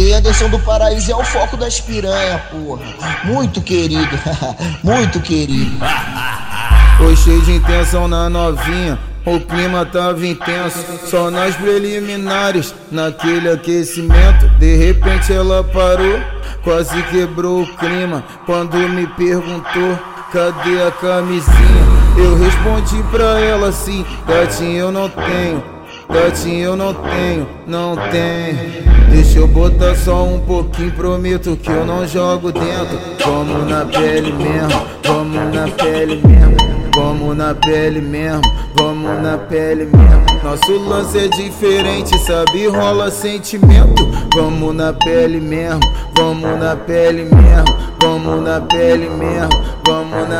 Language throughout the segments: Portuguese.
DJ Anderson do Paraíso é o foco das piranha, porra. Muito querido, muito querido. Foi cheio de intenção na novinha. O clima tava intenso, só nas preliminares, naquele aquecimento. De repente ela parou, quase quebrou o clima. Quando me perguntou, cadê a camisinha? Eu respondi pra ela assim: gatinho, eu não tenho. Gatinho eu não tenho, não tenho. Deixa eu botar só um pouquinho, prometo que eu não jogo dentro. Vamos na pele mesmo, vamos na pele mesmo. Vamos na pele mesmo, vamos na pele mesmo. Nosso lance é diferente, sabe? Rola sentimento. Vamos na pele mesmo, vamos na pele mesmo, vamos na pele mesmo,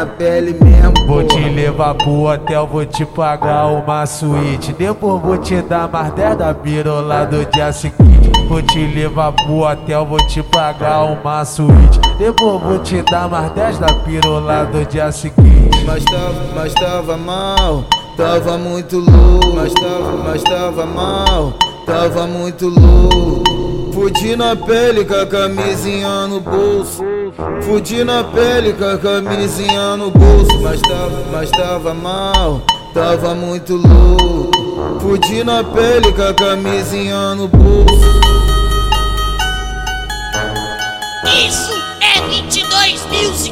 na pele mesmo. Vou te levar pro hotel, vou te pagar uma suíte. Depois vou te dar mais 10 da pirola do dia seguinte. Vou te levar pro hotel, vou te pagar uma suíte. Depois vou te dar mais 10 da pirola do dia seguinte. Mas tava, mas tava mal, tava muito louco. Mas tava, mas tava mal, tava muito louco. Fudi na pele com a camisinha no bolso. Fudi na pele com a camisinha no bolso. Mas tava, mas tava mal, tava muito louco. Fudi na pele com a camisinha no bolso. Isso é 22 Music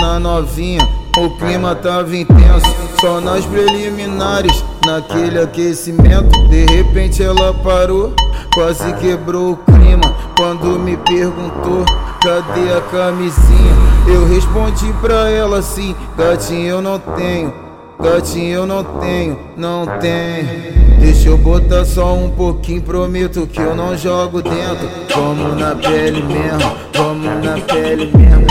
na novinha, o clima tava intenso. Só nas preliminares, naquele aquecimento. De repente ela parou, quase quebrou o clima. Quando me perguntou, cadê a camisinha? Eu respondi pra ela assim: gatinho, eu não tenho. Gatinho, eu não tenho, não tenho. Deixa eu botar só um pouquinho, prometo que eu não jogo dentro. Vamos na pele mesmo, vamos na pele mesmo.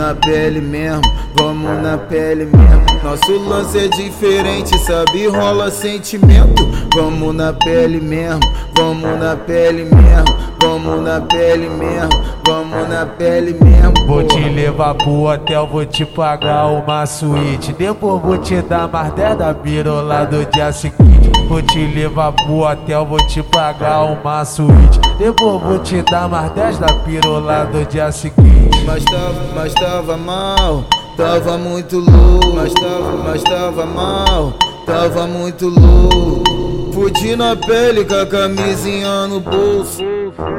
Vamos na pele mesmo, vamos na pele mesmo. Nosso lance é diferente, sabe? Rola sentimento. Vamos na pele mesmo, vamos na pele mesmo, vamos na pele mesmo, vamos na pele mesmo. Vou te levar pro hotel, vou te pagar uma suíte. Depois vou te dar mais 10 da pirola do dia seguinte. Vou te levar pro hotel, vou te pagar uma suíte. Depois vou te dar mais 10 da pirola do dia seguinte. Mas tava, mas tava mal, tava muito louco. Mas tava, mas tava mal, tava muito louco. Fudi na pele com a camisinha no bolso.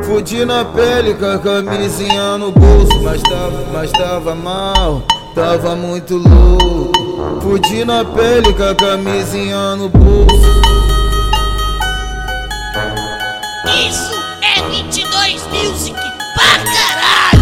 Fudi na pele com a camisinha no bolso. Mas tava, mas tava mal, tava muito louco. Fudi na pele com a camisinha no bolso. Isso é 22 Music pra caralho!